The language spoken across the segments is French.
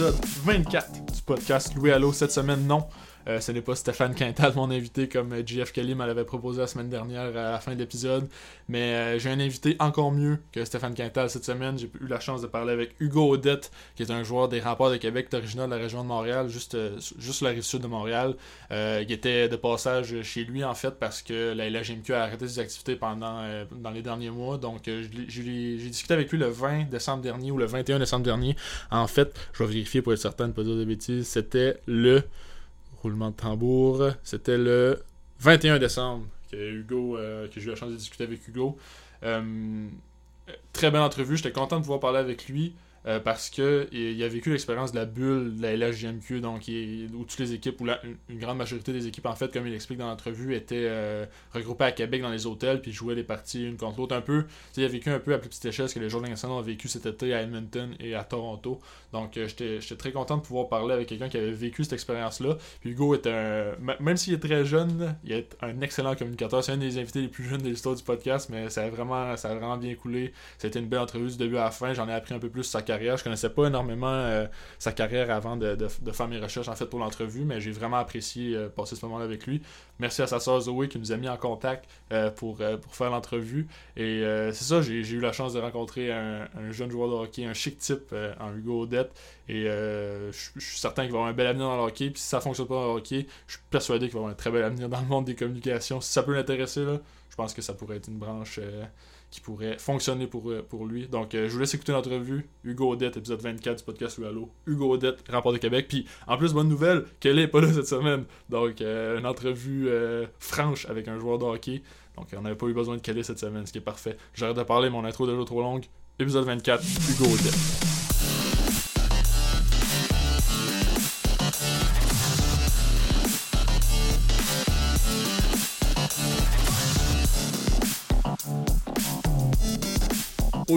épisode 24 du podcast Louis Allo. Cette semaine, non. Euh, ce n'est pas Stéphane Quintal, mon invité, comme JF Kelly me l'avait proposé la semaine dernière à la fin de l'épisode. Mais euh, j'ai un invité encore mieux que Stéphane Quintal cette semaine. J'ai eu la chance de parler avec Hugo Odette, qui est un joueur des remparts de Québec, originaire de la région de Montréal, juste, euh, juste la rive sud de Montréal, qui était de passage chez lui en fait parce que la LHMQ a arrêté ses activités pendant dans les derniers mois. Donc j'ai discuté avec lui le 20 décembre dernier ou le 21 décembre dernier. En fait, je vais vérifier pour être certain de ne pas dire de bêtises. C'était le roulement de tambour. C'était le 21 décembre que Hugo, euh, que j'ai eu la chance de discuter avec Hugo. Euh, très belle entrevue, j'étais content de pouvoir parler avec lui. Euh, parce que il a vécu l'expérience de la bulle de la LHJMQ, donc où toutes les équipes, ou une grande majorité des équipes, en fait, comme il explique dans l'entrevue, étaient euh, regroupées à Québec dans les hôtels, puis jouaient les parties une contre l'autre un peu. il a vécu un peu à plus petite échelle ce que les joueurs de ont vécu cet été à Edmonton et à Toronto. Donc euh, j'étais très content de pouvoir parler avec quelqu'un qui avait vécu cette expérience-là. Puis Hugo est un. Même s'il est très jeune, il est un excellent communicateur. C'est un des invités les plus jeunes de l'histoire du podcast, mais ça a vraiment, ça a vraiment bien coulé. C'était une belle entrevue du début à la fin. J'en ai appris un peu plus carrière. Je connaissais pas énormément euh, sa carrière avant de, faire mes recherches en fait pour l'entrevue, mais j'ai vraiment apprécié euh, passer ce moment-là avec lui. Merci à sa soeur Zoé qui nous a mis en contact euh, pour, pour faire l'entrevue. Et c'est ça, j'ai eu la chance de rencontrer un, jeune joueur de hockey, un chic type en Hugo Odette. Et je suis certain qu'il va avoir un bel avenir dans le hockey. Puis si ça fonctionne pas dans le hockey, je suis persuadé qu'il va avoir un très bel avenir dans le monde des communications. Si ça peut l'intéresser, je pense que ça pourrait être une branche qui pourrait fonctionner pour, euh, pour lui. Donc, euh, je vous laisse écouter l'entrevue. Hugo Odette, épisode 24 du podcast Allo. Hugo Odette, rapport de Québec. Puis, en plus, bonne nouvelle, qu'elle est pas là cette semaine. Donc, euh, une entrevue franche avec un joueur de hockey. Donc, on n'avait pas eu besoin de Kelly cette semaine, ce qui est parfait. J'arrête de parler, mon intro est déjà trop longue. Épisode 24, Hugo Odette.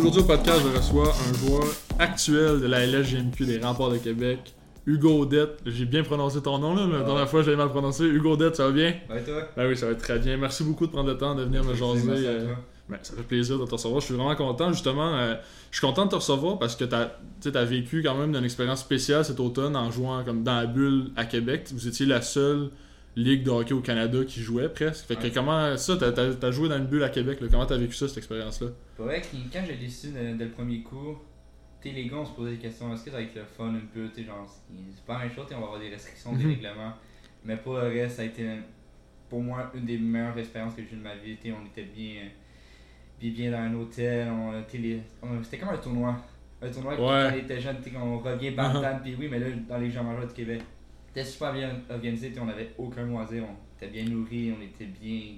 Aujourd'hui au podcast, je reçois un joueur actuel de la LSGMQ des Remparts de Québec, Hugo Odette. J'ai bien prononcé ton nom là, la dernière fois j'avais mal prononcé. Hugo Odette, ça va bien? Ouais, toi? Ben oui, ça va très bien. Merci beaucoup de prendre le temps de venir me jaser. Euh, ben, ça fait plaisir de te recevoir. Je suis vraiment content, justement. Euh, je suis content de te recevoir parce que tu as, as, vécu quand même une expérience spéciale cet automne en jouant comme dans la bulle à Québec. Vous étiez la seule ligue de hockey au Canada qui jouait presque. Fait que comment ça, t'as as, joué dans une bulle à Québec, là, comment t'as vécu ça, cette expérience-là? Ouais, quand j'ai décidé dès le premier coup, t'es les gars, on se posait des questions, est-ce que ça va être le fun un peu, t'es genre, c'est pas la même chose, on va avoir des restrictions, des mhm. règlements, mais pour le reste, ça a été pour moi une des meilleures expériences que j'ai eues de ma vie, on était bien, bien, bien dans un hôtel, c'était comme un tournoi. Un tournoi quand on était jeune, on revient par uh puis oui, mais là, dans les gens majeurs de Québec était super bien organisé, on n'avait aucun moisir, on était bien nourri, on était bien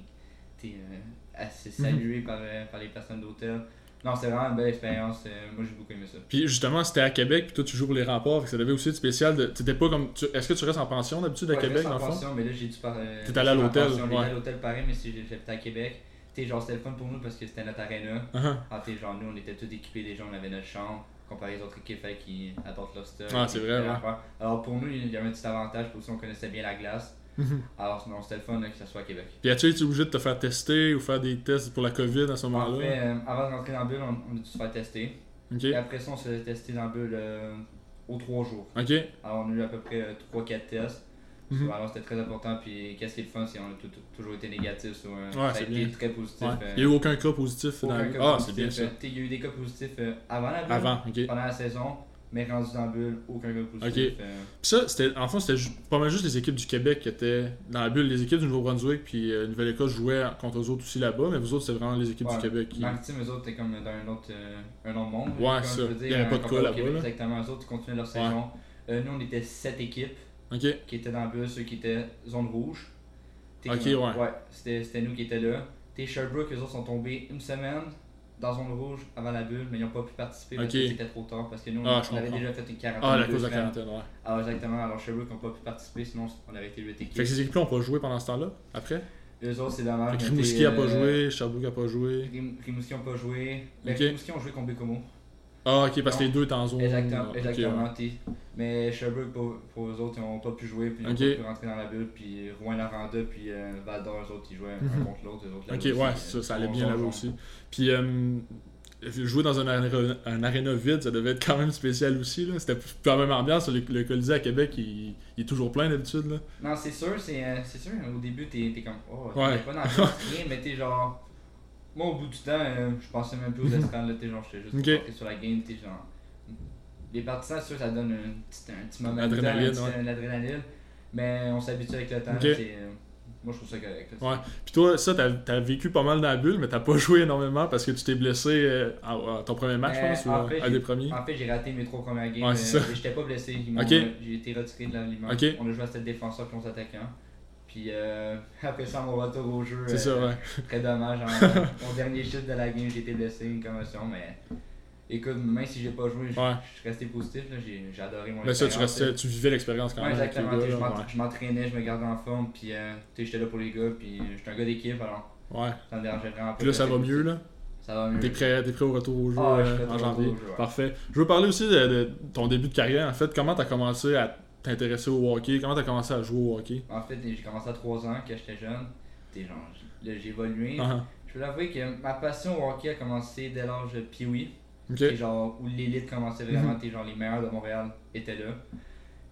euh, assez mhm. salué par, euh, par les personnes d'hôtel. Non, c'est vraiment une belle expérience. Euh, moi, j'ai beaucoup aimé ça. Puis justement, c'était à Québec, puis toi, tu joues pour les remparts. Ça devait aussi être spécial. De... pas comme. Est-ce que tu restes en pension d'habitude à Québec, dans fond? pension, mais là, j'ai dû par. T'es allé à l'hôtel. J'étais à l'hôtel pareil, mais si j'étais à Québec. T'sais, genre, c'était le fun pour nous parce que c'était notre arena. Uh-huh. Ah, genre, nous, on était tous équipés déjà, on avait notre chambre comparé aux autres équipes qui apportent leur stuff. Ah, c'est vrai, ouais. Alors pour nous, il y avait un petit avantage parce qu'on connaissait bien la glace. Mhm. Alors non, c'était le fun que ça soit à Québec. Puis as-tu été obligé de te faire tester ou faire des tests pour la COVID à ce moment-là? En fait, euh, avant de rentrer dans la bulle, on, a dû se faire tester. Et après ça, on s'est testé dans la bulle euh, aux trois jours. Alors on a eu à peu près 3-4 euh, tests. Mhm. Alors c'était très important. Puis qu'est-ce qui est le fun, c'est qu'on a toujours été négatif. Sur, ouais, ça a été très positif. Ouais. il n'y a eu aucun cas positif dans la Ah, c'est bien ça. Il y a eu des cas positifs avant la bulle, avant, pendant la saison mais rendu dans la bulle, aucun gars positif. Euh. Puis ça, c'était, en fond, c'était pas mal juste les équipes du Québec qui étaient dans la bulle. Les équipes du Nouveau-Brunswick puis euh, Nouvelle-Écosse jouaient contre eux autres aussi là-bas, mais vous autres, c'était vraiment les équipes du Québec qui. Marketing, eux autres, c'était comme dans un autre, euh, un autre monde. Ouais, ça. Il n'y avait pas de cas là-bas. Exactement, eux autres, ils continuaient leur saison. nous, on était 7 équipes qui étaient dans la bulle, ceux qui étaient zone rouge. Ok, ouais. Ouais, c'était, nous qui étions là. T'es Sherbrooke, eux autres sont tombés une semaine dans zone rouge avant la bulle, mais ils n'ont pas pu participer parce que c'était trop tard. Parce que nous, ah, on, avait déjà fait une quarantaine. Ah, la cause de la quarantaine, ouais. Alors, exactement. Alors, Sherbrooke n'ont pas pu participer, sinon on avait été 8 équipes. Fait que ces équipes-là n'ont pas joué pendant ce temps-là, après? Eux autres, c'est dommage. Rimouski n'a pas joué, Sherbrooke n'a pas joué. Rimouski n'a pas joué. Okay. Rimouski ont joué contre Bécomo. Ah, ok, parce que les deux étaient en zone. Exactement. exactement Mais Sherbrooke, pour, pour eux autres, ils n'ont pas pu jouer, puis ils n'ont pas pu rentrer dans la bulle. Puis Rouen Laranda, puis euh, Val d'Or, eux autres, ils jouaient un mhm. contre l'autre. Ok, ouais, ça, ça allait bien là-bas aussi. Puis, euh, jouer dans un, aréna, un aréna vide, ça devait être quand même spécial aussi. C'était pas la même ambiance. Le, le Colisée à Québec, il, il est toujours plein d'habitude. Non, c'est sûr, c'est euh, sûr. Au début, t'es t'es comme, oh, t'es Ouais. pas dans le rien, mais t'es genre. Moi, au bout du temps, euh, je pensais même plus aux estrades, t'es genre, j'étais juste Ok. concentré sur la game, t'es genre. Les partisans, c'est sûr, ça donne un petit, un petit moment ouais. l'adrénaline, mais on s'habitue avec le temps, c'est, euh, moi, je trouve ça correct. là, Ouais. Puis toi, ça, t'as as vécu pas mal dans la bulle, mais t'as pas joué énormément parce que tu t'es blessé euh, à, à ton premier match, je Euh, pense, ou en à- fait, à j'ai- des premiers? En fait, j'ai raté mes trois premières games. Ouais, euh, c'est ça. mais J'étais pas blessé. Ils m'ont- Ok. euh, J'ai été retiré de l'alignement. On a joué à 7 défenseurs puis 11 attaquants. Puis euh, après ça, mon retour au jeu, C'est ça, euh, ouais. très dommage. En- mon dernier shift de la game, j'ai été blessé, une commotion. Mais écoute, même si j'ai pas joué, je Ouais. suis resté positif. là, J'ai adoré mon Mais ça, tu restais, tu vivais l'expérience quand Ouais, même. avec les exactement. gars, je là, m'ent- je m'entraînais, je me gardais en forme. Puis euh, j'étais là pour les gars. Puis j'étais un gars d'équipe. Alors ouais. ouais. ça me dérangeait vraiment pas. Puis là, ça va mieux, là? Ça va mieux. T'es prêt, prêt au retour au jeu Ah ouais, je euh, prêt en janvier? jeu, ouais. Parfait. Je veux parler aussi de, de ton début de carrière. En fait, comment t'as commencé à t'intéresser au hockey? Comment t'as commencé à jouer au hockey? En fait, j'ai commencé à 3 ans quand j'étais jeune. T'es genre, là, j'ai évolué. Ah, Je peux l'avouer que ma passion au hockey a commencé dès l'âge de Pee-Wee. Ok. T'es genre où l'élite commençait vraiment, Mhm. t'es genre les meilleurs de Montréal étaient là.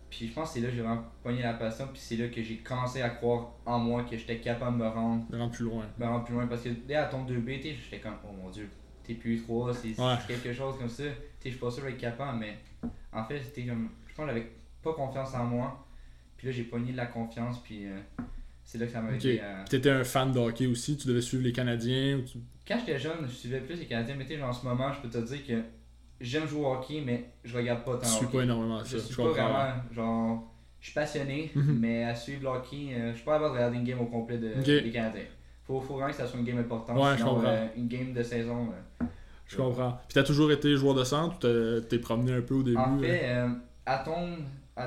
Puis je pense que c'est là que j'ai vraiment pogné la passion, puis c'est là que j'ai commencé à croire en moi que j'étais capable de me rendre, plus loin. me rendre plus loin. Parce que dès à ton 2B, t'sais, j'étais comme, oh mon dieu, t'es plus 3, c'est Ouais. quelque chose comme ça. Je suis pas sûr d'être capable, mais en fait, c'était comme, je pense que j'avais pas confiance en moi. Puis là, j'ai pogné de la confiance, puis euh, c'est là que ça m'a Ok. aidé à. T'étais un fan de hockey aussi? Tu devais suivre les Canadiens. ou tu- Quand j'étais jeune, je suivais plus les Canadiens, mais tu sais, genre, en ce moment, je peux te dire que j'aime jouer au hockey, mais je regarde pas tant Tu suis hockey. pas énormément Je ça. suis Je pas comprends. vraiment, genre, je suis passionné, Mhm. mais à suivre le hockey, euh, je suis pas capable de regarder une game au complet de, des Canadiens. Faut, faut vraiment que ça soit une game importante, Ouais, je sinon euh, une game de saison. Je comprends. Puis t'as toujours été joueur de centre ou t'es promené un peu au début En fait, euh, à ton,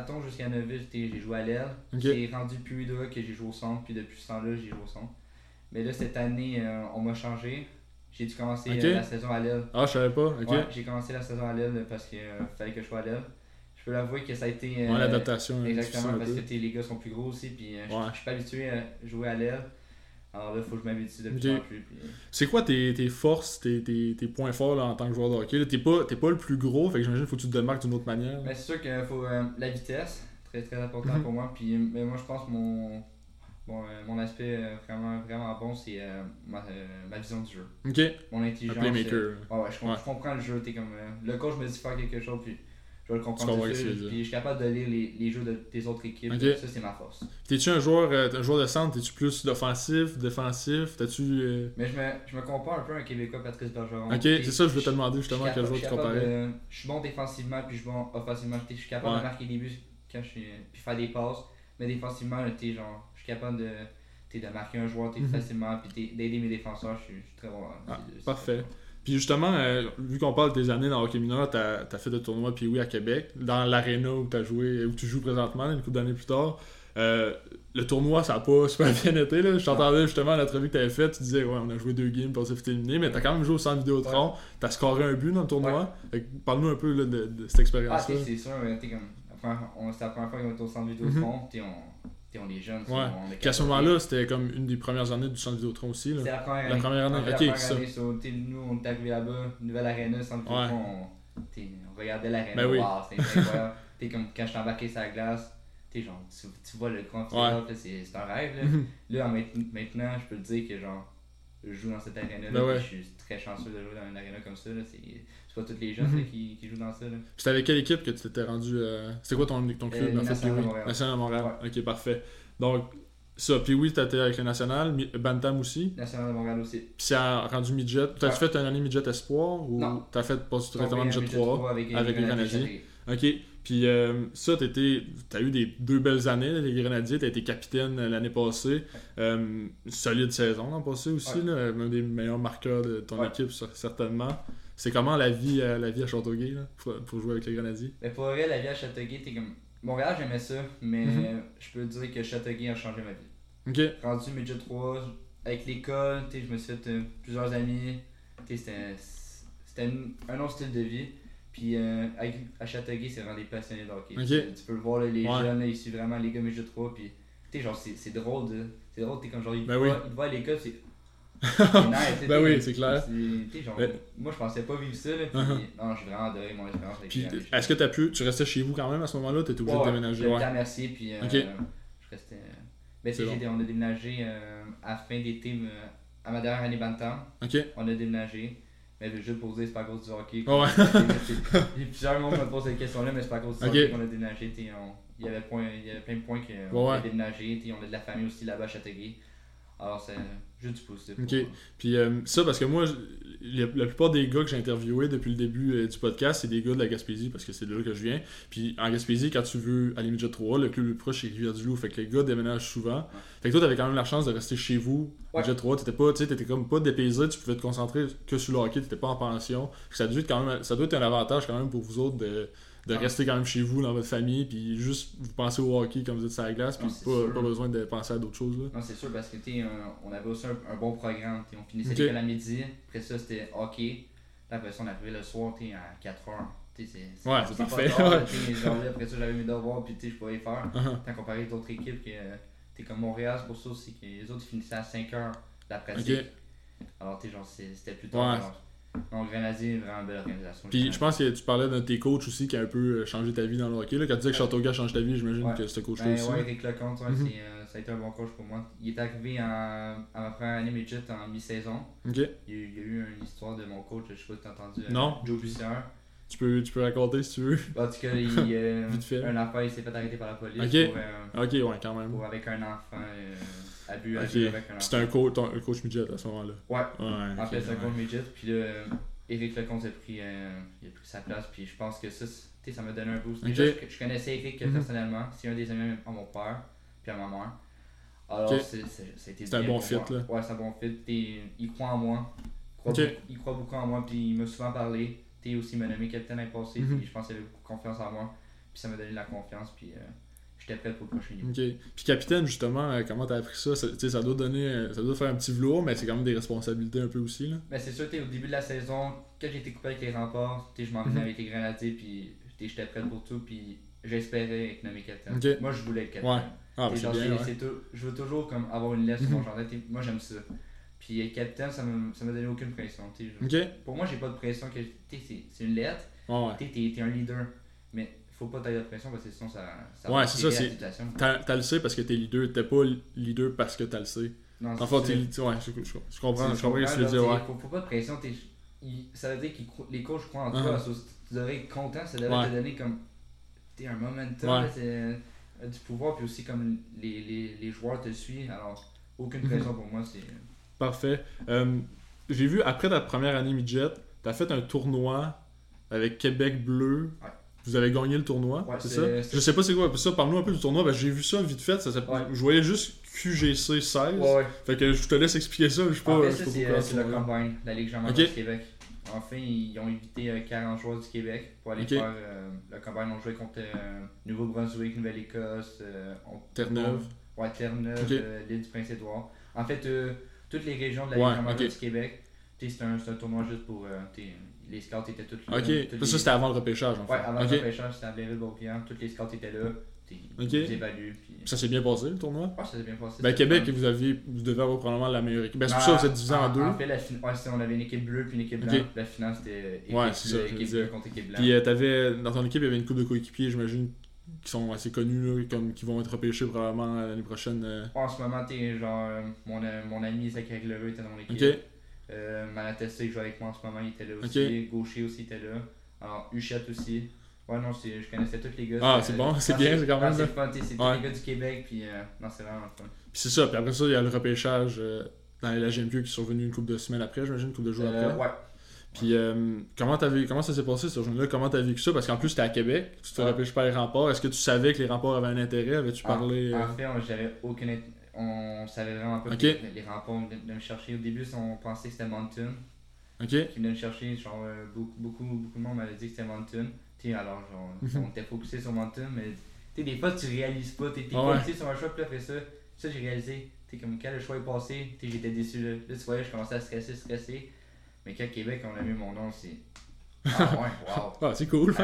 ton jusqu'à Neuville, j'étais- j'ai joué à l'aile. J'ai rendu plus là que j'ai joué au centre, puis depuis ce temps-là, j'ai joué au centre. Mais là, cette année, euh, on m'a changé. J'ai dû commencer euh, la saison à l'aile. Ah, je savais pas. Ouais, j'ai commencé la saison à l'aile parce qu'il fallait que je sois à l'aile. Je peux l'avouer que ça a été. euh, Ouais, l'adaptation. difficile Exactement, parce que t'es- les gars sont plus gros aussi, puis euh, Ouais. je suis pas habitué à jouer à l'aile. Alors là, il faut que je m'habitue de plus en plus. puis- C'est quoi tes, tes forces, tes, tes, tes points forts là, en tant que joueur de hockey? T'es pas, t'es pas le plus gros, fait que j'imagine qu'il faut que tu te démarques d'une autre manière. Mais c'est sûr qu'il faut euh, la vitesse, très très important Mhm. pour moi. Puis mais moi, je pense que mon, bon, euh, mon aspect euh, vraiment, vraiment bon, c'est euh, ma, euh, ma vision du jeu. Ok, Mon un intelligence. playmaker. euh, ouais, je, Ouais. je comprends le jeu. T'es comme, euh, le coach me dit faire quelque chose, puis je vais le comprendre. tout de. Puis je suis capable de lire les, les jeux de, des autres équipes. Ça, c'est ma force. T'es-tu un joueur, euh, un joueur de centre? T'es-tu plus d'offensif, défensif? T'as-tu. euh, Mais je me, je me compare un peu à un Québécois, Patrice Bergeron. Ok, T'es- c'est ça, je voulais te demander justement quel joueur tu comparais. de- Je suis bon défensivement, puis je suis bon offensivement. Je suis capable Ouais. de marquer des buts quand je suis, puis faire des passes. Mais défensivement, t'es genre, je suis capable de, t'es de marquer un joueur t'es Mhm. facilement, puis t'es- d'aider mes défenseurs. Je suis, je suis très bon. Ah, parfait. Puis justement, euh, vu qu'on parle de tes années dans hockey mineur, t'as as fait le tournoi puis oui à Québec, dans l'aréna où t'as joué, où tu joues présentement, une couple d'années plus tard. Euh, le tournoi, ça a pas super bien été. Là. Je t'entendais justement à l'entrevue que t'avais faite, tu disais, ouais, on a joué deux games puis on s'est fait éliminer, mais t'as quand même joué au centre Vidéotron, t'as scoré un but dans le tournoi. Parle-nous un peu là, de, de cette Ah, expérience-là. t'sais, c'est sûr, comme. Enfin, on- c'était la première fois qu'on était au centre vidéo Mhm. front, t'es on, on est jeunes. Ouais. Puis à ce moment-là, c'était comme une des premières années du centre Vidéotron aussi. C'était la première La année. première année, Ouais, ok, la première c'est ça. année, so, nous, on est arrivé là-bas, nouvelle arena, centre vidéo Ouais. front, on, on regardait l'arena. Ben oui. Wow, c'était incroyable. t'es comme quand je suis embarqué sur la glace, t'es genre, tu, tu vois le grand Ouais. c'est un rêve. Là. Là, en maint- maintenant, je peux te dire que genre, je joue dans cette arena-là. Ben ouais. puis Je suis très chanceux de jouer dans une arena comme ça. là. C'est c'est pas tous les jeunes Mhm. là, qui, qui jouent dans ça. Là. C'était avec quelle équipe que tu t'étais rendu euh, C'était quoi ton, ton club Euh? Montréal. National Montréal. Ok, parfait. Donc, ça, puis oui, t'étais avec le National, Bantam aussi. National de Montréal aussi. Puis c'est rendu midget. T'as-tu Ouais. fait une année midget espoir ou t'as fait pas directement midget budget 3 avec, avec les Canadiens. Ok. Puis euh, ça, t'étais, t'as eu des deux belles années, les Grenadiers. T'as été capitaine euh, l'année passée. Euh, une solide saison l'an passé aussi. Ouais. Là, un des meilleurs marqueurs de ton Ouais. équipe, cer- certainement. C'est comment la vie, euh, la vie à Châteauguay là, pour, pour jouer avec les Grenadiers? Mais pour vrai, la vie à Châteauguay, t'es comme. Montréal, j'aimais ça, mais Mhm. euh, je peux te dire que Châteauguay a changé ma vie. Ok. Rendu midget 3, avec l'école, je me suis fait euh, plusieurs amis. C'était c'était un- un autre style de vie. Puis euh, à Châteauguay, c'est vraiment des passionnés de hockey. Tu, tu peux le voir, là, les Ouais. jeunes, là, ils suivent vraiment les gars midget 3. Puis, t'sais, genre, c'est drôle. de- C'est drôle, t'es comme genre, ils Ben oui. voient- ils à l'école, c'est. ben oui, c'est clair. Genre, Moi, je pensais pas vivre ça. Là, puis, uh-huh. Non, j'ai vraiment adoré mon expérience avec Puis, est-ce que tu as pu. Tu restais chez vous quand même à ce moment-là Tu étais obligé de déménager? Ouais, merci. Puis, euh, je restais. Ben, bon. on a déménagé euh, à la fin d'été, euh, à ma dernière année Bantam. Ok. On a déménagé. Mais juste pour dire, c'est pas à cause du hockey. ouais. Il y a plusieurs monde me pose cette question-là, mais c'est pas à cause du hockey qu'on a déménagé. il, y avait point, il y avait plein de points qu'on a déménagé. On a de la famille aussi là-bas à Châteauguay. Alors, c'est juste du positif. Ok. Puis euh, ça, parce que moi, la, plupart des gars que j'ai interviewés depuis le début euh, du podcast, c'est des gars de la Gaspésie, parce que c'est de là que je viens. Puis en Gaspésie, quand tu veux aller midget 3, le club le plus proche, c'est Rivière-du-Loup. Fait que les gars déménagent souvent. Fait que toi, t'avais quand même la chance de rester chez vous, ouais. midget 3. T'étais pas, t'étais comme pas dépaysé, tu pouvais te concentrer que sur le hockey, t'étais pas en pension. Ça doit, être quand même, ça doit être un avantage quand même pour vous autres de de rester quand même chez vous, dans votre famille, puis juste vous pensez au hockey quand vous êtes sur la glace, puis pas, pas, besoin de penser à d'autres choses. Là. Non, c'est sûr, parce que on avait aussi un, bon programme. on finissait okay. l'école à midi, après ça c'était hockey, après ça on arrivait le soir à 4 heures. C'est, ouais, c'est parfait. après ça, j'avais mes devoirs, puis je pouvais les faire. Uh-huh. Tant comparé à d'autres équipes, que t'es comme Montréal, c'est pour ça aussi que les autres finissaient à 5 heures la pratique. Alors, tu genre, c'était plus tard. Donc, Grenadier, vraiment belle organisation. Puis je pense que tu parlais d'un de tes coachs aussi qui a un peu euh, changé ta vie dans le hockey. Là. Quand tu disais que Châteauguay a changé ta vie, j'imagine que ce coach-là ben, aussi. Ouais, Eric ouais, mhm. euh, ça a été un bon coach pour moi. Il est arrivé à ma première année midget en mi-saison. Ok. Il, y a, eu une histoire de mon coach, je sais pas si tu as entendu. Euh, non. Joe Bussière. Tu peux, tu peux raconter si tu veux. En tout cas, il, Vite fait. un enfant il s'est fait arrêter par la police. Ok. Pour, ok, ouais, quand même. Pour avec un enfant. C'était un, coach, un coach midget à ce moment-là. Ouais. ouais en fait, c'est un coach midget. Puis là Eric Lecomte a pris, euh, il a pris sa place, puis je pense que ça, ça m'a donné un boost. Déjà, je, connaissais Eric mm -hmm. personnellement, c'est un des amis à mon père, puis à ma mère. Alors, c'est un bon fit, là. Ouais, c'est un bon fit. il croit en moi. Il croit, beaucoup, il croit beaucoup en moi, puis il m'a souvent parlé. T'es aussi m'a nommé capitaine l'année passée, mm -hmm. puis je pense qu'il avait beaucoup confiance en moi. Puis ça m'a donné de la confiance, puis euh, j'étais prêt pour le prochain niveau. Ok. Puis capitaine, justement, euh, comment t'as appris ça? ça ça doit donner, euh, ça doit faire un petit velours, mais c'est quand même des responsabilités un peu aussi. Là. Ben, c'est sûr, au début de la saison, quand j'ai été coupé avec les remparts, je m'en venais mhm. avec les grenadiers, puis j'étais prêt pour tout, puis j'espérais être nommé capitaine. Moi, je voulais être capitaine. Ouais. Ah, ben, bien, je veux toujours comme, avoir une lettre sur mon mhm. jardin. Moi, j'aime ça. Puis être capitaine, ça m'a donné aucune pression. Pour moi, j'ai pas de pression. C'est une lettre. Ouais. T'es es un leader. Mais faut pas tailler de pression parce que sinon ça, ça ouais, c'est ça, c'est. T'as le C parce que t'es leader, t'es pas leader parce que t'as le C. Non, enfin, t'es Ouais, je, comprends, je, comprends ce que tu veux dire. Ouais. Faut, faut pas de pression, ça veut dire que les coachs croient en toi. Uh-huh. Tu devrais être content, ça devrait te donner comme. T'es un momentum, c'est du pouvoir, puis aussi comme les, les, les joueurs te suivent. Alors, aucune mm-hmm. pression pour moi, c'est. Parfait. Euh, J'ai vu après ta première année midget, t'as fait un tournoi avec Québec Bleu. Ouais vous avez gagné le tournoi, c'est ça? Je sais pas c'est quoi, ça, parle-nous un peu du tournoi, ben, j'ai vu ça vite fait, ça je voyais juste QGC 16. Fait que je te laisse expliquer ça, je sais pas. En fait, c'est le Combine, la Ligue Jean du Québec. Enfin, ils ont invité 40 euh, joueurs du Québec pour aller faire euh, le Combine. On jouait contre euh, Nouveau-Brunswick, Nouvelle-Écosse, Terre-Neuve. Ouais, Terre-Neuve, l'île du Prince-Édouard. En fait, toutes les régions de la Ligue ouais, du Québec. C'est un, un, tournoi juste pour les scouts étaient tous là. Ok, ça c'était avant le repêchage en fait. Ouais, avant le repêchage, c'était à Blainville-Beaupierre. Tous les scouts étaient là. Ok. évalués. Puis... Ça s'est bien passé le tournoi? Ouais, ça s'est bien passé. Ben, Québec, vous, aviez, vous devez avoir probablement la meilleure équipe. Ben, c'est pour ça que vous êtes divisé en, deux. En fait, la fin... ouais, on avait une équipe bleue puis une équipe blanche. La finale, c'était équipe, ouais, ça, équipe bleue contre équipe blanche. Puis euh, avais, dans ton équipe, il y avait une coupe de coéquipiers, j'imagine, qui sont assez connus, là, comme, qui vont être repêchés probablement l'année prochaine. Euh... en ce moment, t'es genre, euh, mon, mon ami Zachary Leveux était dans mon équipe. Euh, Malatesta, qui joue avec moi en ce moment, il était là aussi. Gaucher aussi était là. Alors, Huchette aussi. Ouais, non, je connaissais tous les gars. Ah, c'est bon, c'est bien, c'est quand même. C'est fun, c'est tous les gars du Québec, puis euh, non, c'est vraiment fun. Puis c'est ça, puis après ça, il y a le repêchage euh, dans les LGMQ qui sont venus une couple de semaines après, j'imagine, une couple de jours après. Ouais. Puis euh, comment, comment ça s'est passé ce journée-là? Comment t'as vécu ça? Parce qu'en plus, c'était à Québec, tu te ouais. repêches pas les remparts. Est-ce que tu savais que les remparts avaient un intérêt? Avais-tu parlé En, fait, j'avais aucun On savait vraiment pas que les remparts de me chercher. Au début, on pensait que c'était Mountain. Ok. Qui venait me chercher, genre, euh, beaucoup, beaucoup, beaucoup de monde m'avait dit que c'était Mountain. T'sais, alors, genre, mhm. on était focusé sur Mountain, mais t'sais, des fois, tu réalises pas. T'es ah focusé sur un choix, puis là, fait ça. Ça, j'ai réalisé. T'sais, comme quand le choix est passé, j'étais déçu. Là. là, tu voyais, je commençais à stresser, stresser. Mais quand Québec, on a mis mon nom, c'est. Ah ouais, wow. ah, c'est cool.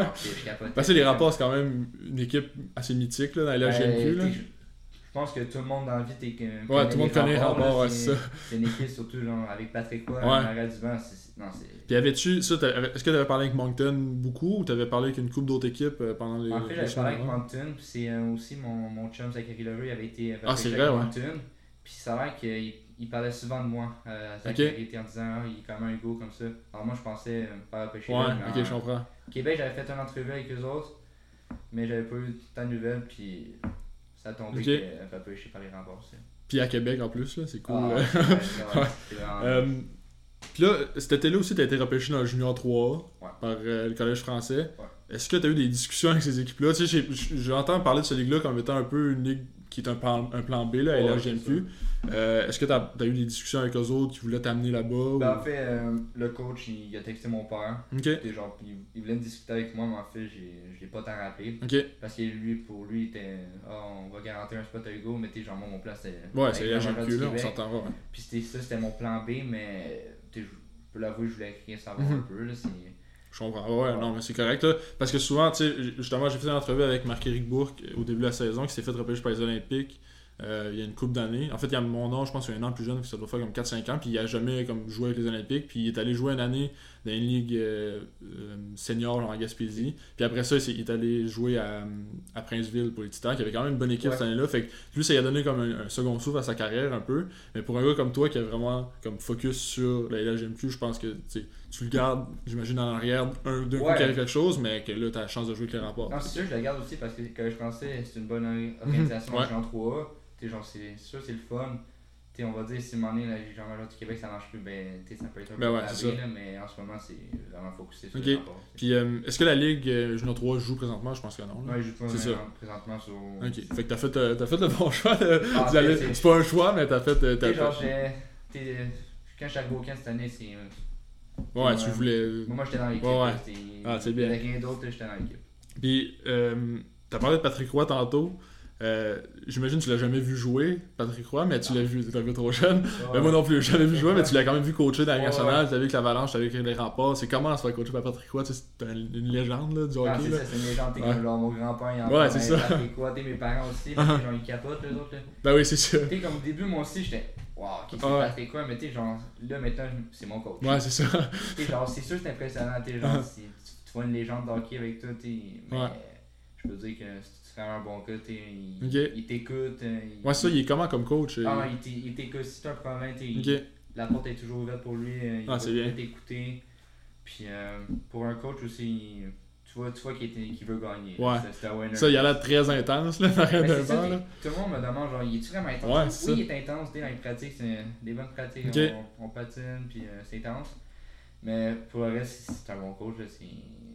Parce que les rapports, c'est quand même une équipe assez mythique là, dans la GMQ. là. Je pense que tout le monde dans la vie, t'es que. Ouais, tout le monde connaît ouais, c'est ça. C'est une équipe, surtout genre, avec Patrick Roy, Ouais. du banc. c'est- Non, c'est. Puis avais-tu, ça, est-ce que t'avais parlé avec Moncton beaucoup ou t'avais parlé avec une couple d'autres équipes euh, pendant les. En fait, j'avais parlé avec Moncton, puis c'est euh, aussi mon, mon chum Zachary il avait été Ah, c'est vrai, ouais. Moncton. Puis ça a l'air qu'il il parlait souvent de moi. Euh, était en disant, ah, il est quand même un go comme ça. Alors moi, je pensais euh, me faire repêcher Ouais, là, mais ok, je comprends. Québec, j'avais fait une entrevue avec eux autres, mais j'avais pas eu tant de nouvelles, puis ça a tombé Ok. que euh, repêché par les aussi. Puis à Québec en plus, là, c'est cool. Ah, là. ouais, vraiment- Euh, Puis là, cet été-là aussi, t'as été repêché dans le Junior 3 Ouais. par euh, le Collège français. Ouais. Est-ce que t'as eu des discussions avec ces équipes-là? Tu sais, j'entends parler de cette ligue-là comme étant un peu une ligue qui est un plan, un plan B, là, Ouais, c'est LGMQ. Euh, Est-ce que t'as as eu des discussions avec eux autres qui voulaient t'amener là-bas Ben, ou- en fait, euh, le coach, il, il a texté mon père. Ok, Puis genre, il, il voulait me discuter avec moi, mais en fait, je l'ai pas tant rappelé. Parce que lui, pour lui, il était Ah, on va garantir un spot à Hugo, mais t'es genre, moi, mon plan, c'était. Ouais, c'est du là, on Québec. s'entend. ouais. Puis c'était ça, c'était mon plan B, mais je peux l'avouer, je voulais rien savoir Mhm. un peu. Là. Je comprends. Ouais, non, mais c'est correct. Là, parce que souvent, tu sais, justement, j'ai fait une entrevue avec Marc-Éric Bourque au début de la saison qui s'est fait repêcher par les Olympiques euh, il y a une couple d'années. En fait, il y a mon âge, je pense, il y a un an plus jeune, ça doit faire comme 4-5 ans, puis il a jamais comme, joué avec les Olympiques, puis il est allé jouer une année dans une ligue euh, euh, senior genre, en Gaspésie. Puis après ça, il est allé jouer à, à Princeville pour les Titans, qui avait quand même une bonne équipe Ouais. cette année-là. Fait que lui, ça lui a donné comme un, un second souffle à sa carrière un peu. Mais pour un gars comme toi qui a vraiment comme focus sur la LGMQ, je pense que tu sais, tu le gardes, j'imagine, en arrière un, coup Ouais. qu'il arrive quelque chose, mais que là, tu as la chance de jouer avec les remparts. Non, c'est sûr, je le garde aussi parce que quand je pensais c'est une bonne or- organisation Ouais. en Jean 3A. T'sais, genre, c'est sûr, c'est le fun. T'sais, on va dire, si moment donné, la Ligue majeure du Québec, ça marche plus, ben, t'sais, ça peut être un Ben peu ouais, ça. là, mais en ce moment, c'est vraiment focusé sur Ok. les rapports. Puis euh, est-ce que la Ligue euh, Junior 3 joue présentement? Je pense que non. là. Ouais, je joue pas C'est euh, ça. présentement sur. Ok, fait que t'as fait, euh, t'as fait le bon choix. de- Ah, c'est- pas un choix, mais t'as fait. euh, t'as genre, fait- t'sais, Quand je suis arrivé au camp cette année, c'est. Ouais, tu Ouais. voulais. Moi, j'étais dans l'équipe. Ouais, Ah, c'est bien. Il y avait rien d'autre, j'étais dans l'équipe. Puis, euh, t'as parlé de Patrick Roy tantôt. Euh, J'imagine que tu l'as jamais vu jouer, Patrick Roy, mais tu l'as vu, t'es un peu trop jeune. Moi non plus, je l'avais vu jouer, mais tu l'as quand même vu coacher dans la nationale, tu avec l'Avalanche, tu avec les remparts. C'est comment se faire coacher par Patrick Roy? C'est un- une légende là, du Ah, hockey. c'est ça, c'est une légende. Ouais. comme genre, mon grand-père, il en Ouais, c'est. Patrick Roy, t'sais, mes parents aussi, Ah. mais genre, ils capotent, les autres. Là. Ben oui, c'est ça. Tu sais, comme au début, moi aussi, j'étais. Waouh, qui c'est. Patrick Roy, mais tu sais, genre, là, maintenant, c'est mon coach. Ouais, c'est ça. Sais, genre, c'est sûr, c'est impressionnant, sais, genre, Ah. si tu, vois une légende d'hockey avec toi, sais, mais je peux dire que c'est vraiment un bon tu sais, il, il t'écoute. il- Ouais, ça, il est comment comme coach? euh? Ah, il t'é- il t'écoute, si t'as un problème, tu sais, il- Ok. la porte est toujours ouverte pour lui, euh, il Ah, bien. t'écouter. Puis, euh, pour un coach aussi, tu vois, tu vois qu'il veut gagner. Ouais. C'est- un winner. Ça, il a l'air très intense, là, par ça, là. tout le monde me demande, genre, il est vraiment intense? Ouais, oui, ça. il est intense, tu sais, dans les pratiques, c'est des bonnes pratiques, on, on patine, puis euh, c'est intense. Mais pour le reste, c'est un bon coach, là, c'est...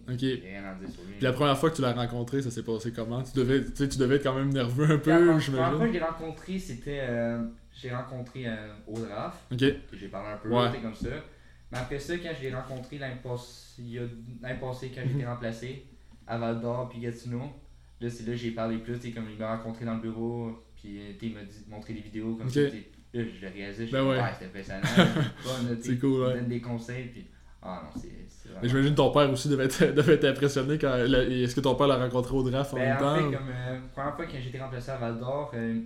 Ok. rien à dire sur lui. Puis la première fois que tu l'as rencontré, ça s'est passé comment? Tu devais, tu devais être quand même nerveux un la peu, première- la première fois que je l'ai rencontré, c'était... euh, j'ai rencontré euh, au draft, Ok. j'ai parlé un peu, Ouais. sais, comme ça. Mais après ça, quand je l'ai rencontré l'année passée, il y a- l'année passée, quand j'ai Mhm. été remplacé, à Val d'Or puis Gatineau, là, c'est là que j'ai parlé plus, tu sais, comme il m'a rencontré dans le bureau, puis euh, il m'a dit, montré des vidéos comme Ok. ça. Là, je le réalisais, je Ben me ouais. ouais, c'était impressionnant, c'est fun, là, tu sais, C'est cool, il ouais. donne des conseils, puis ah non, c'est Mais j'imagine ton père aussi devait être, devait être impressionné quand. la- Est-ce que ton père l'a rencontré au draft en Ben, même temps? en fait, comme euh, première fois quand j'ai été remplacé à Val d'Or, euh,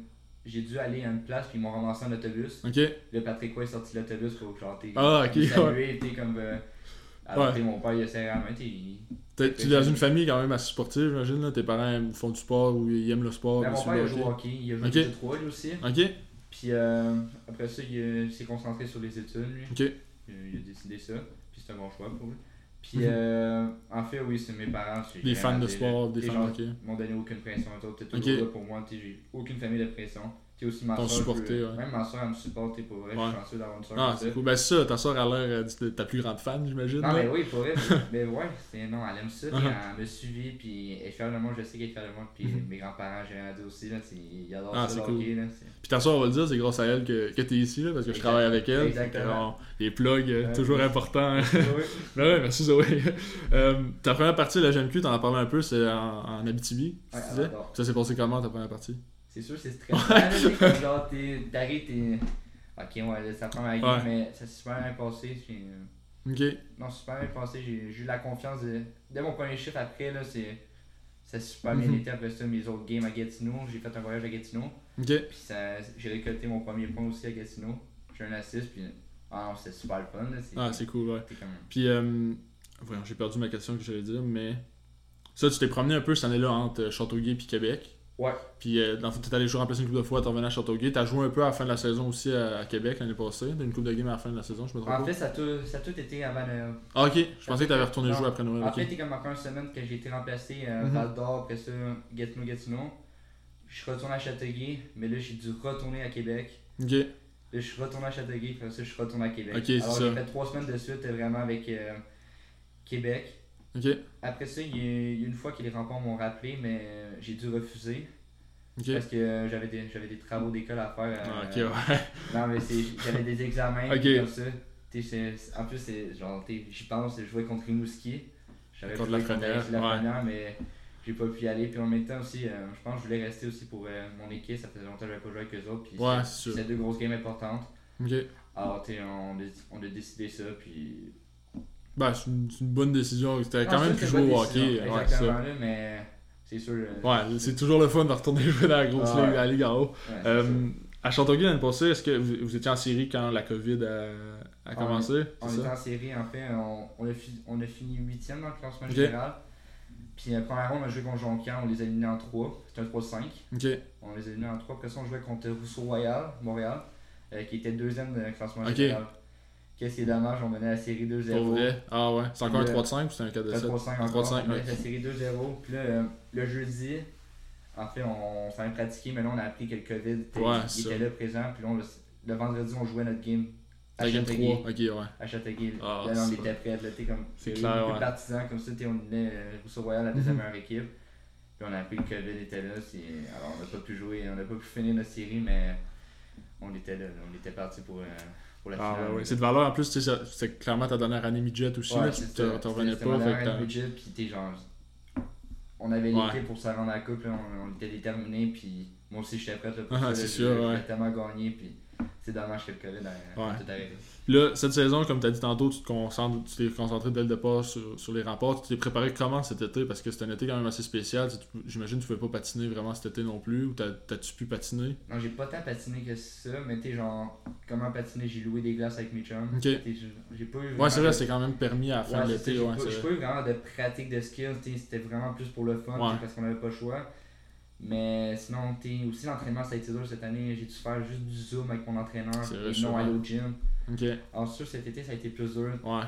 j'ai dû aller à une place, puis ils m'ont ramassé en autobus. Ok. Le Patrick Roy est sorti de l'autobus pour t'es Ah, ok, saluer, t'es comme. Euh, alors, Ouais. mon père, il a serré la main, il- Tu es dans une famille quand même assez sportive, j'imagine. Là. Tes parents font du sport ou ils aiment le sport. Ben, mon père, il joué au hockey. il a joué Ok. au 3 lui aussi. Ok. Puis euh, après ça, il, euh, il s'est concentré sur les études, lui. Ok. Il, il a décidé ça, puis c'est un bon choix pour lui. Puis Mhm. euh, en fait, oui, c'est mes parents. Des fans de sport, des fans de hockey. Ils m'ont donné aucune pression, t'es toujours là pour moi, j'ai aucune famille de pression. Aussi ma soeur. supporté, je- ouais. Même ma soeur, elle me supporte, t'es pour vrai, Ouais. je suis chanceux d'avoir une soeur Ah, c'est cool. Ben, ça, ta soeur a l'air euh, ta plus grande fan, j'imagine. Non, là. mais oui, pour vrai. mais ouais, c'est, non, elle aime ça. puis Uh-huh. Elle me suivi, puis elle est fière de moi. Je sais qu'elle est fière de moi. Puis Mhm. mes grands-parents, j'ai rien à dire aussi. Là, ils adorent Ah, ça, cool. hockey. Là, c'est... Puis ta soeur, on va le dire, c'est grâce à elle que, que t'es ici, là, parce que je travaille avec elle. exactement. Les plugs, euh, Ouais. toujours importants. Ouais. ben ouais, merci Zoé. euh, ta première partie de la GMQ, t'en as parlé un peu, c'est en, en Abitibi, tu disais? Ça s'est passé comment ta première partie? C'est sûr, c'est stressant. là, genre, t'arrives, t'es. Ok, ouais, là, c'est la première game, Ouais. mais ça s'est super bien passé. Euh, Ok. Non, super bien passé. J'ai, eu la confiance de. Dès mon premier chiffre après, là, c'est. ça a super bien Mhm. été après ça, mes autres games à Gatineau. J'ai fait un voyage à Gatineau. Ok. Puis ça- j'ai récolté mon premier point aussi à Gatineau. J'ai un assist, puis ah non, c'était super le fun. Là. C'est, Ah, c'est cool, ouais. comme... Puis, euh, voyons, j'ai perdu ma question que j'allais dire, mais. Ça, tu t'es promené un peu cette année-là entre euh, Châteauguay et Québec? Ouais. Puis, euh, dans le fond, t'es allé jouer en place une coupe de fois, t'es revenu à Châteauguay. T'as joué un peu à la fin de la saison aussi à, à Québec l'année passée. T'as une coupe de game à la fin de la saison, je me trompe En pas. fait, ça a, tout, ça a tout été avant Noël. Ah, ok. Je pensais que t'avais retourné Non. jouer après Noël. En Ok. fait, t'es comme encore une semaine que j'ai été remplacé à Mhm. Val d'Or, après ça, Gatineau, Gatineau. Je suis retourné à Châteauguay, mais là, j'ai dû retourner à Québec. Ok. Là, je suis retourné à Châteauguay, après ça, je suis retourné à Québec. Ok, c'est Alors, ça. j'ai fait trois semaines de suite euh, vraiment avec euh, Québec. Après ça, il y a une fois que les remparts m'ont rappelé, mais euh, j'ai dû refuser parce que euh, j'avais des, j'avais des travaux d'école à faire. euh, Ah, ok, ouais. Non, mais c'est, j'avais des examens comme ça. T'sais, en plus, c'est genre, j'y pense, je jouais contre Rimouski. J'avais Contre la Frenière, la ouais. Mais j'ai pas pu y aller. Puis en même temps aussi, euh, je pense que je voulais rester aussi pour euh, mon équipe. Ça faisait longtemps que j'avais pas joué avec eux autres. Puis Ouais, c'est- c'est sûr. c'était deux grosses games importantes. Ok. Alors, t'sais, on, a, on a décidé ça. Puis. Bah, c'est une, bonne décision. T'as quand Non, même c'est jouer au hockey. décision, Ouais, ça. là, mais c'est sûr. euh, Ouais, c'est toujours le fun de retourner jouer dans la grosse Ouais. ligue, à la Ligue en haut. ouais, Euh, à Châteauguay l'année passée, est-ce que vous, vous étiez en série quand la COVID a, a On- commencé? On était en série, en fait, on, on, a, fi- on a fini 8 dans le classement général. Puis la première ronde, on a joué contre Jonquière, on les a éliminés en 3. C'était un 3-5. Ok. On les a éliminés en 3. Après ça, on jouait contre Rousseau Royal, Montréal, euh, qui était deuxième dans le classement général. Qu'est-ce qui est dommage, on menait la série 2-0. Pour vrai? Ah ouais. C'est encore un Le- 3 de 5 ou c'est un 4 de Un 7 3-5 Un encore. 3-5, on menait ouais. la série 2-0. Puis là, euh, le jeudi, en fait, on, on s'en est pratiqué, mais là, on a appris que le COVID était, Ouais, il c'est était ça. là présent. Puis là, on, le, le vendredi, on jouait notre game à game Châteauguay. 3. Ok, ouais. à Châteauguay. Ah, là, on était prêts, là, comme. C'est clair, ouais. partisans, comme ça, on venait euh, Rousseau Royal, la deuxième Mhm. meilleure équipe. Puis on a appris que le COVID était là. Alors, on n'a pas pu jouer, on n'a pas pu finir notre série, mais on était là, là. on était parti pour, euh, pour la Ah finale. ouais, ouais. C'est de valeur en plus, tu sais, ça- c'est clairement ta dernière année midget aussi. Ouais, là, tu ça. te te revenais pas. fait que budget, puis t'es genre. On avait Ouais. l'équipe pour se rendre à la coupe, là, on, on était déterminés, puis moi aussi j'étais prêt là, pour Ah, ça. c'est sûr, ouais. tellement gagner, puis c'est dommage que le COVID a, Ouais. tout arrêté. Là, cette saison, comme tu as dit tantôt, tu te tu t'es concentré dès le départ sur, sur les remparts. Tu t'es préparé comment cet été? Parce que c'était un été quand même assez spécial. Tu- tu- J'imagine que tu ne pouvais pas patiner vraiment cet été non plus. Ou t'as- t'as-tu pu patiner? Non, j'ai pas tant patiné que ça, mais t'es genre, comment patiner, j'ai loué des glaces avec mes chums. Ok. J'ai- pas eu Ouais, c'est vrai, de- c'est quand même permis à la fin Ouais, de c'est l'été. j'ai Ouais, pas- c'est j'ai pas eu vraiment de pratique de skills, c'était vraiment plus pour le fun, parce qu'on avait pas le choix. Mais sinon, t'sais, aussi l'entraînement ça a été dur cette année, j'ai dû faire juste du zoom avec mon entraîneur, et non aller au gym. Ok. Alors sûr cet été ça a été plus dur, Ouais.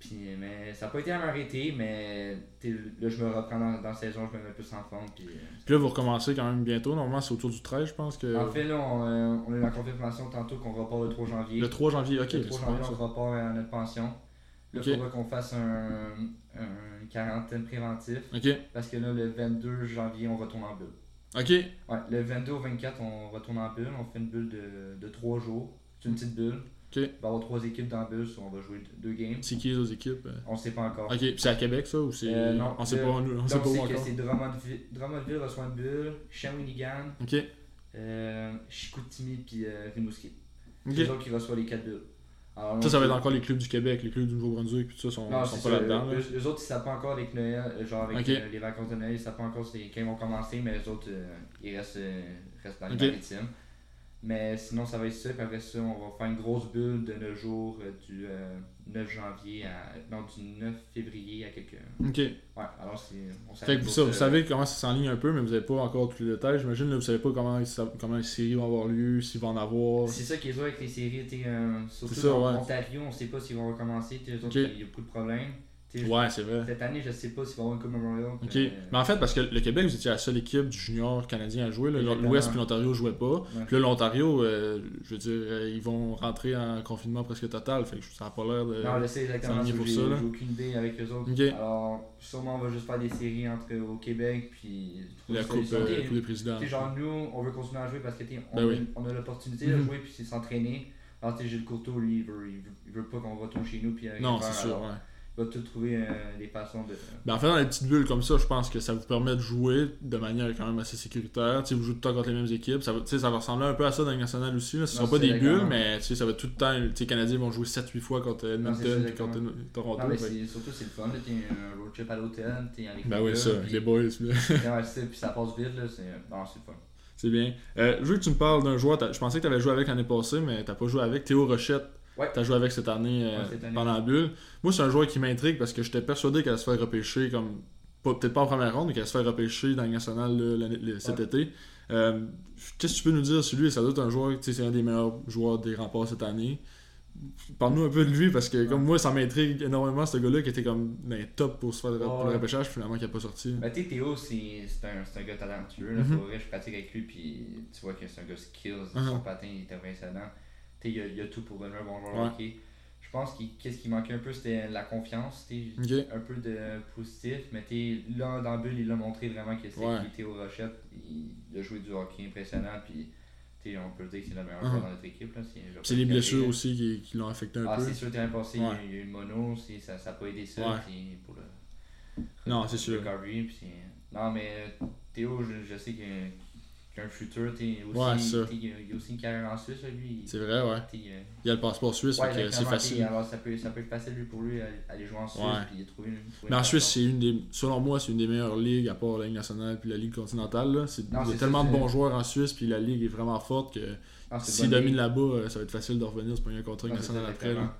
puis, mais ça a pas été à m'arrêter, mais là je me reprends dans, dans la saison, je me mets plus en forme. Puis, euh, Puis là, vous recommencez quand même bientôt. Normalement, c'est autour du 13, je pense. que En fait là, on, euh, on a eu la confirmation tantôt qu'on repart le 3 janvier. Le 3 janvier, ok. le c'est 3 bon, janvier, on repart à notre pension. Là, il Ok. faudra qu'on fasse un, un quarantaine préventif. Ok. Parce que là, le 22 janvier, on retourne en bulle. Ok. Ouais, le 22 au 24, on retourne en bulle. On fait une bulle de, de 3 jours. C'est une petite bulle. Ok. Il va y avoir 3 équipes dans la bulle, on va jouer deux games. C'est qui les autres équipes euh? On sait pas encore. Ok. C'est à Québec, ça Ou c'est. Euh, non, on sait le- pas, nous, on Là, sait pas où encore. c'est Drummondville, Drummondville reçoit une bulle, Shawinigan, Ok. euh, Chicoutimi puis euh, Rimouski. C'est eux autres qui reçoivent les 4 bulles. Alors, Ça, ça va être encore les clubs du Québec, les clubs du Nouveau-Brunswick, puis tout ça, sont, Non, sont pas là-dedans. là. Eux, eux autres, ils savent pas encore avec Noël, euh, genre avec euh, les vacances de Noël, ils savent pas encore quand ils vont commencer, mais les autres, euh, ils restent, euh, restent dans les Ok. maritimes. Mais sinon, ça va être ça, puis après ça, on va faire une grosse bulle de 9 jours euh, du euh, 9 janvier à. Non, du 9 février à quelques. Ok. Ouais, alors c'est. On Fait que ça, vous savez comment ça s'enligne un peu, mais vous n'avez pas encore tous les détails. J'imagine, là, vous savez pas comment, ça- comment les séries vont avoir lieu, s'il va en avoir. C'est ça qui est dur avec les séries, euh, surtout ça, dans ouais. Ontario, on sait pas s'ils vont recommencer, il y a beaucoup de problèmes. Ouais, c'est vrai. Cette année, je sais pas s'il va y avoir une Coupe Memorial. Ok. euh, Mais en fait, parce que le Québec, vous étiez la seule équipe du junior canadien à jouer. L'Ouest puis l'Ontario jouaient pas. Ouais. Puis là, l'Ontario, euh, je veux dire, euh, ils vont rentrer en confinement presque total. Fait que ça n'a pas l'air de. Non, je sais exactement. J'ai aucune idée avec eux autres. Ok. Alors, sûrement, on va juste faire des séries entre au Québec puis. la coupe, euh, coupe des présidents. Genre, nous, on veut continuer à jouer parce que on, Ben oui. on a l'opportunité Mhm. de jouer puis c'est s'entraîner. Alors, t'sais, Gilles Courteau, lui, il veut, il veut, il veut pas qu'on retourne chez nous. Puis, euh, Non, c'est sûr, ouais. Vas tout trouver euh, des façons de. Ben, en fait, dans les petites bulles comme ça, je pense que ça vous permet de jouer de manière quand même assez sécuritaire. Tu sais, vous jouez tout le temps contre les mêmes équipes. Ça va, tu ça va ressembler un peu à ça dans le national aussi. là. Ce ne sera pas des bulles, mais tu sais, ça va tout le temps. Tu les Canadiens vont jouer 7-8 fois contre c'est Edmonton puis contre Toronto. Non, mais fait surtout, c'est le fun. T'es un road trip à l'hôtel, t'es avec Ben oui, ça, puis- les boys. Ouais, ça, puis ça passe vite, là. C'est le fun. C'est bien. Euh, je veux que tu me parles d'un joueur. Je pensais que tu avais joué avec l'année passée, mais t'as pas joué avec. Théo Rochette. Ouais. Tu as joué avec cette année, euh, Ouais, cette année. pendant la bulle. Moi, c'est un joueur qui m'intrigue parce que j'étais persuadé qu'elle allait se faire repêcher comme. Peut-être pas en première ronde, mais qu'elle allait se faire repêcher dans le national là, l'année- le- cet Ouais. été. Euh, Qu'est-ce que tu peux nous dire sur lui? Ça doit être un joueur, c'est un des meilleurs joueurs des remparts cette année. Parle-nous un peu de lui parce que, comme moi, ça m'intrigue énormément ce gars-là qui était comme les top pour se faire pour le repêchage, finalement, qui n'a pas sorti. Ben, tu Théo, c'est c'est un, un gars talentueux. Là. Pour vrai, je pratique avec lui, puis tu vois que c'est un gars skills. Mhm. Son patin, il est impressionnant. Il y y a tout pour devenir un bon joueur Ouais. hockey. Je pense que qu'est-ce qui manquait un peu, c'était la confiance. tu sais, Ok. Un peu de positif, mais là, dans le bulle, il a montré vraiment que Ouais. qui Théo Rochette. Il, a joué du hockey impressionnant, puis on peut dire que c'est le meilleur Mhm. joueur dans notre équipe. C'est les blessures aussi qui, qui l'ont affecté un Ah, peu. c'est sûr, y a- Ouais. il y a eu le mono, ça n'a pas aidé ça. Puis pour le, Non, c'est le sûr. recovery, puis non, mais Théo, je, je sais qu'il a un futur. t'sais, Il, il a aussi une carrière en Suisse, lui. C'est vrai, ouais. t'sais, il a- y le passeport suisse, Ouais, que c'est facile. Alors, ça peut, ça peut être facile lui, pour lui aller, jouer en Suisse, puis trouver une. trouver Mais en Suisse, c'est une des, selon moi, c'est une des meilleures ligues à part la Ligue nationale puis la Ligue continentale. Là. Non, il y a tellement de bons joueurs en Suisse, puis la Ligue est vraiment forte que Ah, dominent ligue. là-bas, euh, ça va être facile de revenir pour un contrat c'est national après. Là.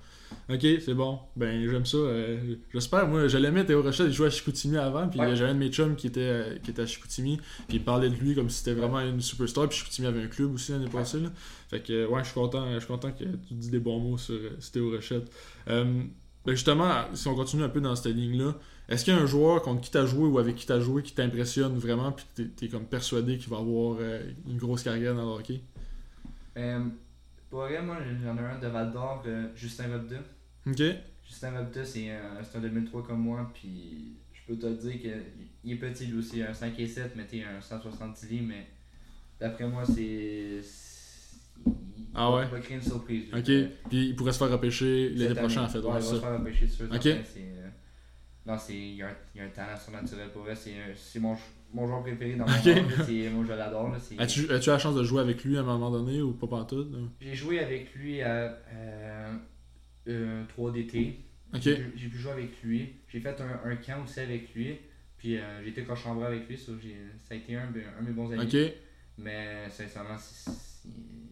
Ok, c'est bon. Ben, j'aime ça. euh, j'espère. Moi, je l'aimais, Théo Rochette. Il jouait à Chicoutimi avant. Puis Ouais. j'avais un de mes chums qui était, euh, qui était à Chicoutimi. Puis il parlait de lui comme si c'était vraiment une superstar. Puis Chicoutimi avait un club aussi l'année passée. Là. Fait que, ouais, je suis content, je suis content que tu dis des bons mots sur, euh, sur Théo Rochette. Euh, ben justement, si on continue un peu dans cette ligne-là, est-ce qu'il y a un joueur contre qui t'as joué ou avec qui t'as joué qui t'impressionne vraiment, puis t'es, t'es comme persuadé qu'il va avoir une grosse carrière dans le hockey? Pour vrai, moi, j'en ai un de Val d'Or, euh, Justin Robda. Ok Justin Robda, c'est un, c'est un 2003 comme moi, puis je peux te dire qu'il est petit lui aussi, un 5 et 7, mais t'es un 170 livres, mais d'après moi, c'est. Ah ouais? Il va créer une surprise. Ok, puis il pourrait se faire repêcher prochaine année. en fait. Ouais, il va se faire repêcher sûr. Ok. certain, c'est, euh, Non, c'est, il, y a un, il y a un talent surnaturel pour vrai. C'est, un- c'est mon, mon joueur préféré dans mon Ok. monde. moi, je l'adore. As-tu, as-tu la chance de jouer avec lui à un moment donné ou pas pantoute là? J'ai joué avec lui à euh, euh, 3DT. Ok, J'ai pu- J'ai pu jouer avec lui. J'ai fait un, un camp aussi avec lui. Puis euh, j'ai été cochambré avec lui. so ça a été un, de- un de mes bons amis. Mais sincèrement,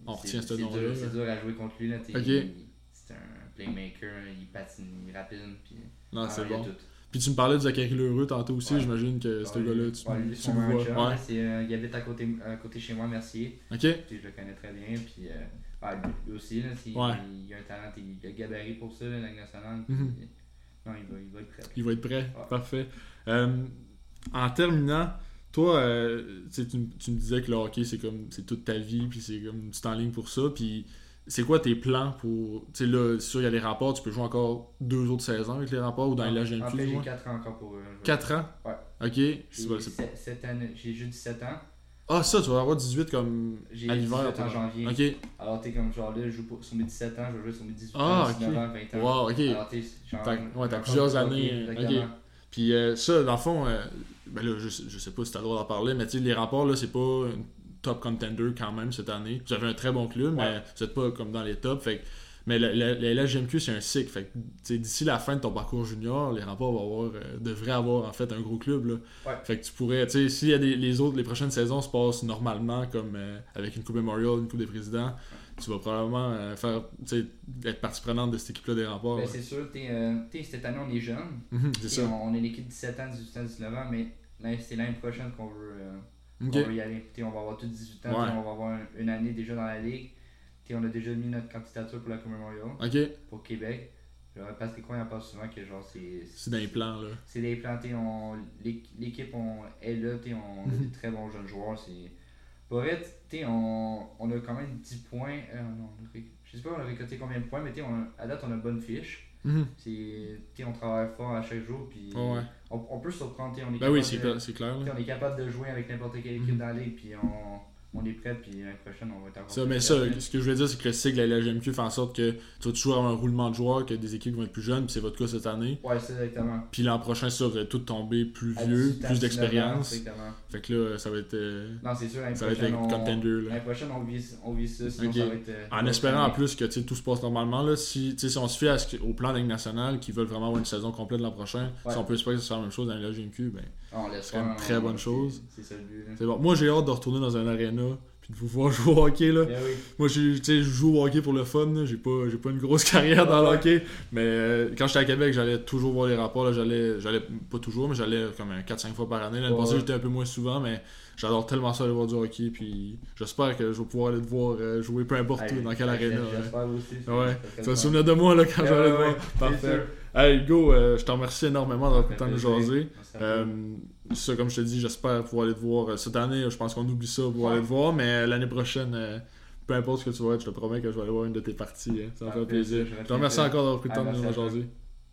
On c'est- retient ce c'est dur, là. c'est dur à jouer contre lui. Là, c'est un playmaker, il patine, il rapide. Puis, non, ah, c'est bon. tout. Puis tu me parlais de Zachary Leroux tantôt aussi, Ouais. j'imagine que ce gars-là, tu, ouais, tu le vois. Ouais. euh, il habite à côté, à côté chez moi, Mercier. Ok, Puis je le connais très bien. Puis, euh, lui, aussi, là, il, il a un talent, il, il a le gabarit pour ça, la Ligue nationale. puis, Mhm. Non, il va, il va être prêt. il va être prêt. Parfait. Euh, en terminant, toi, euh, tu, tu me disais que le hockey, c'est comme c'est toute ta vie, puis c'est comme tu t'enlignes pour ça. Puis c'est quoi tes plans pour. Tu sais, là, sûr, il y a les rapports, tu peux jouer encore deux autres saisons avec les rapports ou dans la En LHMQ, fait, du j'ai moins. 4 ans encore pour. euh, jouer. 4 ans? Ouais. Ok. J'ai C'est pas- J'ai juste 17 ans. Ah, ça, tu vas avoir 18 comme J'ai à l'hiver. 18 en janvier. Ok. Alors, t'es comme genre là, je joue pour- sur mes 17 ans, je vais jouer sur mes 18 Ah, ans, ok. 19 ans, 20 ans. Wow, ok. Alors, t'es ouais, t'as plusieurs plus années, hockey, euh, exactement. ok. Puis euh, ça, dans le fond, euh, ben là, je, je sais pas si t'as le droit d'en parler, mais tu sais, les rapports, là, c'est pas un top contender quand même cette année. Vous avez un très bon club, mais vous êtes pas comme dans les tops. Fait mais la LHGMQ, c'est un cycle. Fait d'ici la fin de ton parcours junior, les rapports vont avoir, euh, devraient avoir en fait un gros club. Là. Ouais. Fait que tu pourrais, tu sais, s'il y a des, les autres, les prochaines saisons se passent normalement, comme euh, avec une Coupe Memorial, une Coupe des Présidents, tu vas probablement euh, faire, être partie prenante de cette équipe-là des rapports. Ben, c'est sûr, t'es, t'es- cette année, on est jeune. Mhm, c'est. On, on est l'équipe 17 ans, 18 ans, 19 ans, mais c'est l'année prochaine qu'on veut, qu'on veut y aller. T'sais, on va avoir tous 18 ans, Ouais. on va avoir un- une année déjà dans la ligue. T'sais, on a déjà mis notre candidature pour la Coupe Memorial pour Québec. Genre, Patrick Roy en parle souvent que genre c'est. C'est dans les plans, là. C'est des plans, t'sais, on, l'équ- l'équipe on, est là, t'sais, on a des très bons jeunes joueurs. C'est... T'sais, on, on a quand même 10 points. euh, non, on a je sais pas on a récolté combien de points, mais t'sais, on à date on a une bonne fiche. Mhm. C'est, t'sais, on travaille fort à chaque jour, puis ouais. On, on peut se surprendre. On est Ben oui, c'est de- clair, on est capable de jouer avec n'importe quelle équipe Mhm. dans la ligue, puis on, on est prêt, puis l'année prochaine, on va être encore Ça, mais ça, ce que je veux dire, c'est que le cycle de la LGMQ fait en sorte que tu vas toujours avoir un roulement de joueurs, que des équipes vont être plus jeunes, puis c'est votre cas cette année. Ouais, c'est exactement. Puis l'an prochain, ça aurait tout tombé plus À vieux, 18 ans, plus 19 ans, d'expérience. Exactement. Fait que là, ça va être. euh, Non, c'est sûr, l'année Ça va prochaine, on... contender, l'année prochaine, on vise, on vise ça, sinon ça va être... euh, En espérant en plus que tout se passe normalement, là, si, si on se fie à ce au plan de nationale qui veulent vraiment avoir une saison complète l'an prochain, Ouais. si on peut espérer que ce soit la même chose dans la LGMQ, ben Ah, serait une très on- bonne c'est- chose. C'est ça le but. là. c'est bon. Moi j'ai hâte de retourner dans un arena puis de vous voir jouer au hockey là. Oui. Moi je joue au hockey pour le fun, j'ai pas, j'ai pas une grosse carrière dans le hockey, mais euh, quand j'étais à Québec j'allais toujours voir les rapports, j'allais, j'allais pas toujours, mais j'allais comme un 4-5 fois par année. L'année Ouais, passée j'étais un peu moins souvent, mais j'adore tellement ça aller voir du hockey, puis j'espère que je vais pouvoir aller te voir euh, jouer peu importe où, dans quel hey, arena. j'espère- ouais. Aussi. tu vas te souvenir de moi là, quand aller te voir. Parfait. Hey, go, euh, je te remercie énormément d'avoir pris le temps de jaser. Ça fait comme je te dis, j'espère pouvoir aller te voir. euh, Cette année, je pense qu'on oublie ça pour Ouais. aller te voir, mais euh, l'année prochaine, euh, peu importe ce que tu vas être, je te promets que je vais aller voir une de tes parties. hein. Ça me Parfait, plaisir. je te remercie encore d'avoir pris le Ah, temps de nous jaser.